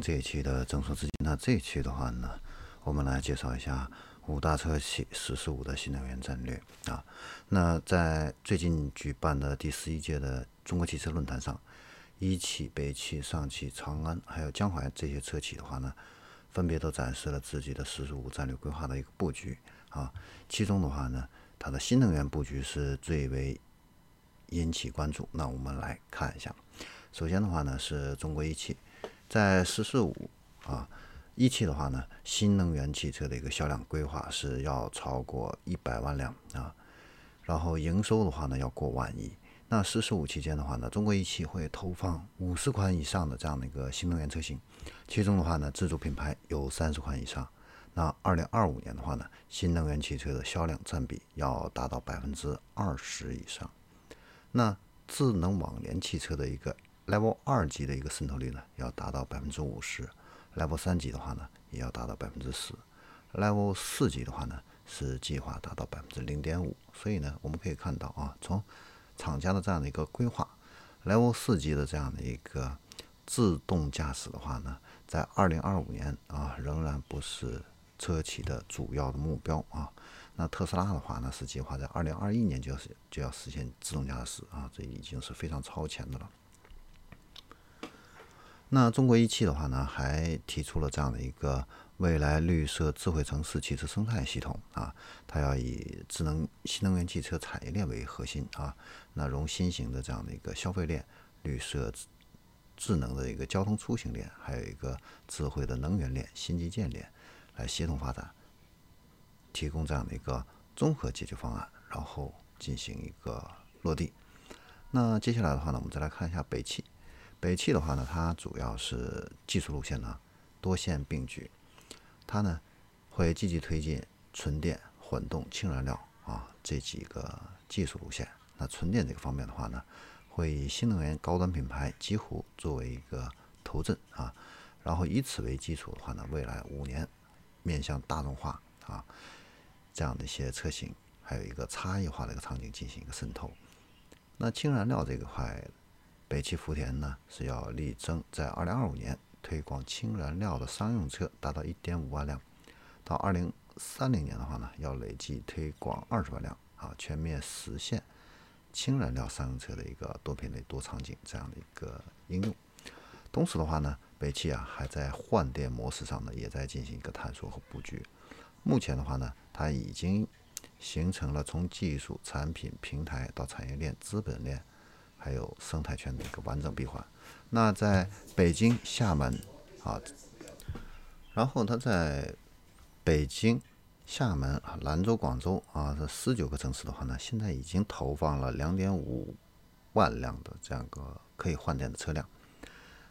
这一期的正说资金。那这一期的话呢，我们来介绍一下五大车企“十四五”的新能源战略啊。那在最近举办的第十一届的中国汽车论坛上，一汽、北汽、上汽、长安还有江淮这些车企的话呢，分别都展示了自己的“十四五”战略规划的一个布局啊。其中的话呢，它的新能源布局是最为引起关注。那我们来看一下，首先的话呢，是中国一汽。在“十四五”啊，一汽的话呢，新能源汽车的一个销量规划是要超过一百万辆啊，然后营收的话呢要过万亿。那“十四五”期间的话呢，中国一汽会投放五十款以上的这样的一个新能源车型，其中的话呢，自主品牌有三十款以上。那二零二五年的话呢，新能源汽车的销量占比要达到百分之二十以上。那智能网联汽车的一个。Level 二级的一个渗透率呢，要达到百分之五十；Level 三级的话呢，也要达到百分之十；Level 四级的话呢，是计划达到百分之零点五。所以呢，我们可以看到啊，从厂家的这样的一个规划，Level 四级的这样的一个自动驾驶的话呢，在二零二五年啊，仍然不是车企的主要的目标啊。那特斯拉的话呢，是计划在二零二一年就要就要实现自动驾驶啊，这已经是非常超前的了。那中国一汽的话呢，还提出了这样的一个未来绿色智慧城市汽车生态系统啊，它要以智能新能源汽车产业链为核心啊，那融新型的这样的一个消费链、绿色智能的一个交通出行链，还有一个智慧的能源链、新基建链来协同发展，提供这样的一个综合解决方案，然后进行一个落地。那接下来的话呢，我们再来看一下北汽。北汽的话呢，它主要是技术路线呢多线并举，它呢会积极推进纯电、混动、氢燃料啊这几个技术路线。那纯电这个方面的话呢，会以新能源高端品牌极狐作为一个头阵啊，然后以此为基础的话呢，未来五年面向大众化啊这样的一些车型，还有一个差异化的一个场景进行一个渗透。那氢燃料这一块。北汽福田呢是要力争在二零二五年推广氢燃料的商用车达到一点五万辆，到二零三零年的话呢，要累计推广二十万辆啊，全面实现氢燃料商用车的一个多品类多场景这样的一个应用。同时的话呢，北汽啊还在换电模式上呢也在进行一个探索和布局。目前的话呢，它已经形成了从技术、产品、平台到产业链、资本链。还有生态圈的一个完整闭环。那在北京、厦门啊，然后它在北京、厦门啊、兰州、广州啊这十九个城市的话呢，现在已经投放了两点五万辆的这样个可以换电的车辆。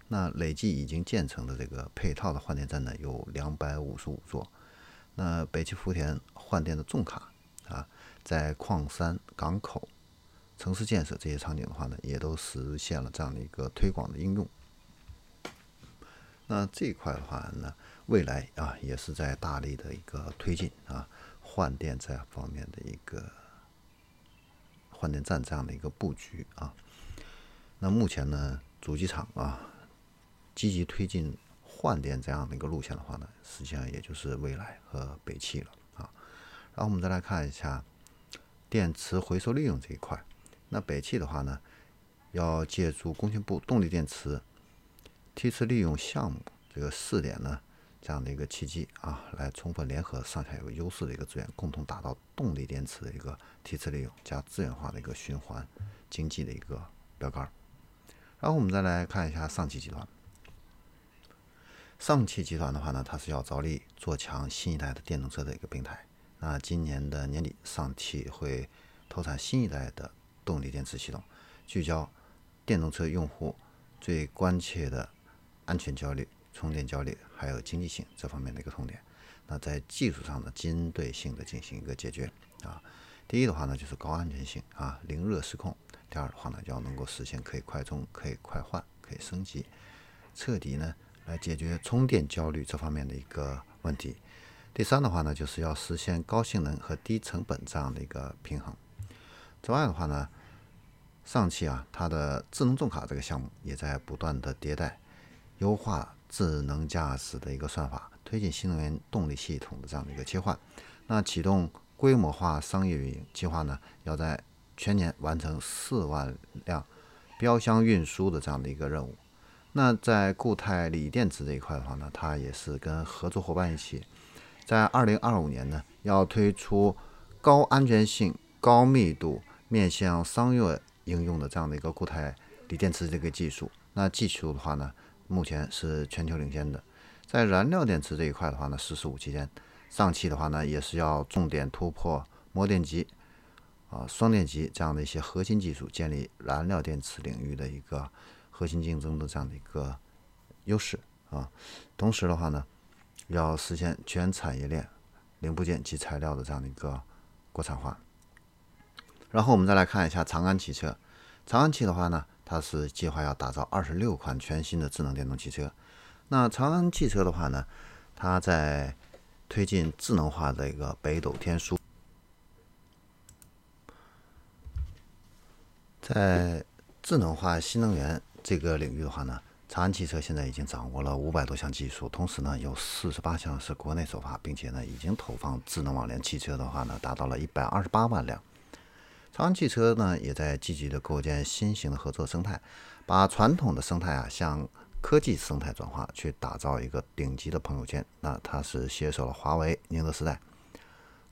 那累计已经建成的这个配套的换电站呢，有两百五十五座。那北汽福田换电的重卡啊，在矿山港口。城市建设这些场景的话呢，也都实现了这样的一个推广的应用。那这一块的话呢，未来啊也是在大力的一个推进啊换电这方面的一个换电站这样的一个布局啊。那目前呢，主机厂啊积极推进换电这样的一个路线的话呢，实际上也就是蔚来和北汽了啊。然后我们再来看一下电池回收利用这一块。那北汽的话呢，要借助工信部动力电池梯次利用项目这个试点呢，这样的一个契机啊，来充分联合上下游优势的一个资源，共同打造动力电池的一个梯次利用加资源化的一个循环经济的一个标杆。然后我们再来看一下上汽集团，上汽集团的话呢，它是要着力做强新一代的电动车的一个平台。那今年的年底，上汽会投产新一代的。动力电池系统聚焦电动车用户最关切的安全焦虑、充电焦虑，还有经济性这方面的一个痛点。那在技术上的针对性的进行一个解决啊。第一的话呢，就是高安全性啊，零热失控；第二的话呢，要能够实现可以快充、可以快换、可以升级，彻底呢来解决充电焦虑这方面的一个问题。第三的话呢，就是要实现高性能和低成本这样的一个平衡。此外的话呢，上汽啊，它的智能重卡这个项目也在不断的迭代，优化智能驾驶的一个算法，推进新能源动力系统的这样的一个切换。那启动规模化商业运营计划呢，要在全年完成四万辆标箱运输的这样的一个任务。那在固态锂电池这一块的话呢，它也是跟合作伙伴一起，在二零二五年呢，要推出高安全性、高密度、面向商用应用的这样的一个固态锂电池这个技术。那技术的话呢，目前是全球领先的。在燃料电池这一块的话呢，十四五期间，上汽的话呢，也是要重点突破模电极、啊双电极这样的一些核心技术，建立燃料电池领域的一个。核心竞争的这样的一个优势啊，同时的话呢，要实现全产业链零部件及材料的这样的一个国产化。然后我们再来看一下长安汽车，长安汽的话呢，它是计划要打造二十六款全新的智能电动汽车。那长安汽车的话呢，它在推进智能化的一个北斗天枢，在智能化新能源。这个领域的话呢，长安汽车现在已经掌握了五百多项技术，同时呢有四十八项是国内首发，并且呢已经投放智能网联汽车的话呢达到了一百二十八万辆。长安汽车呢也在积极的构建新型的合作生态，把传统的生态啊向科技生态转化，去打造一个顶级的朋友圈。那它是携手了华为、宁德时代，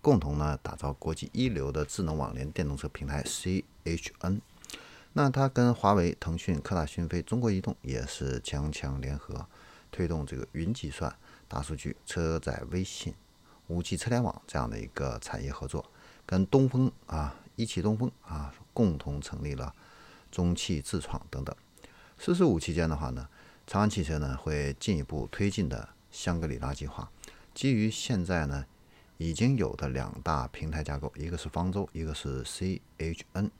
共同呢打造国际一流的智能网联电动车平台 CHN。那它跟华为、腾讯、科大讯飞、中国移动也是强强联合，推动这个云计算、大数据、车载微信、五 G 车联网这样的一个产业合作，跟东风啊、一汽东风啊共同成立了中汽智创等等。“十四五”期间的话呢，长安汽车呢会进一步推进的香格里拉计划，基于现在呢已经有的两大平台架构，一个是方舟，一个是 CHN。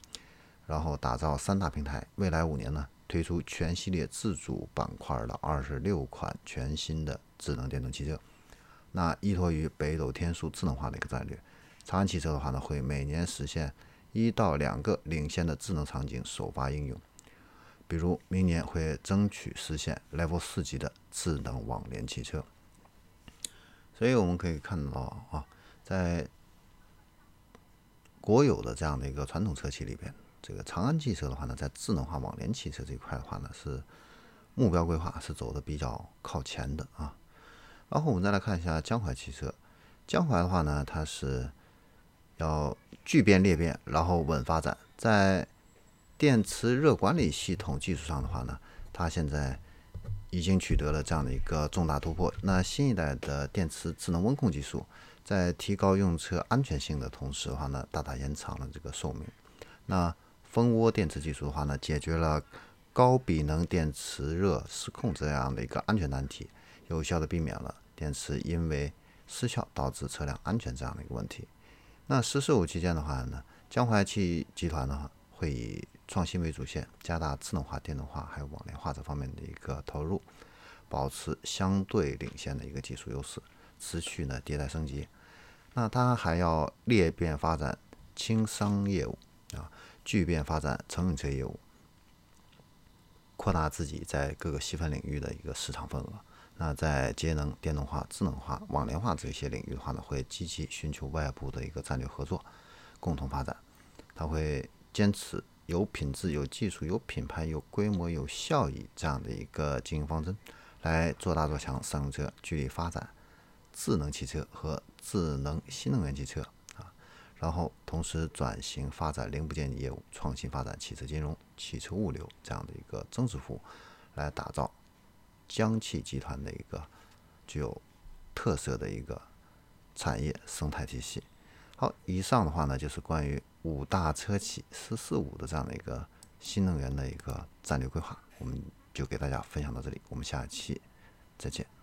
然后打造三大平台，未来五年呢，推出全系列自主板块的二十六款全新的智能电动汽车。那依托于北斗天枢智能化的一个战略，长安汽车的话呢，会每年实现一到两个领先的智能场景首发应用。比如明年会争取实现 Level 四级的智能网联汽车。所以我们可以看到啊，在国有的这样的一个传统车企里边。这个长安汽车的话呢，在智能化网联汽车这一块的话呢，是目标规划是走的比较靠前的啊。然后我们再来看一下江淮汽车，江淮的话呢，它是要聚变裂变，然后稳发展。在电池热管理系统技术上的话呢，它现在已经取得了这样的一个重大突破。那新一代的电池智能温控技术，在提高用车安全性的同时的话呢，大大延长了这个寿命。那蜂窝电池技术的话呢，解决了高比能电池热失控这样的一个安全难题，有效的避免了电池因为失效导致车辆安全这样的一个问题。那“十四五”期间的话呢，江淮汽集团呢会以创新为主线，加大智能化、电动化还有网联化这方面的一个投入，保持相对领先的一个技术优势，持续呢迭代升级。那它还要裂变发展轻商业务啊。聚变发展乘用车业务，扩大自己在各个细分领域的一个市场份额。那在节能、电动化、智能化、网联化这些领域的话呢，会积极寻求外部的一个战略合作，共同发展。他会坚持有品质、有技术、有品牌、有规模、有效益这样的一个经营方针，来做大做强商用车，聚力发展智能汽车和智能新能源汽车啊。然后，同时转型发展零部件业务，创新发展汽车金融、汽车物流这样的一个增值服务，来打造江汽集团的一个具有特色的一个产业生态体系。好，以上的话呢，就是关于五大车企“十四五”的这样的一个新能源的一个战略规划，我们就给大家分享到这里，我们下期再见。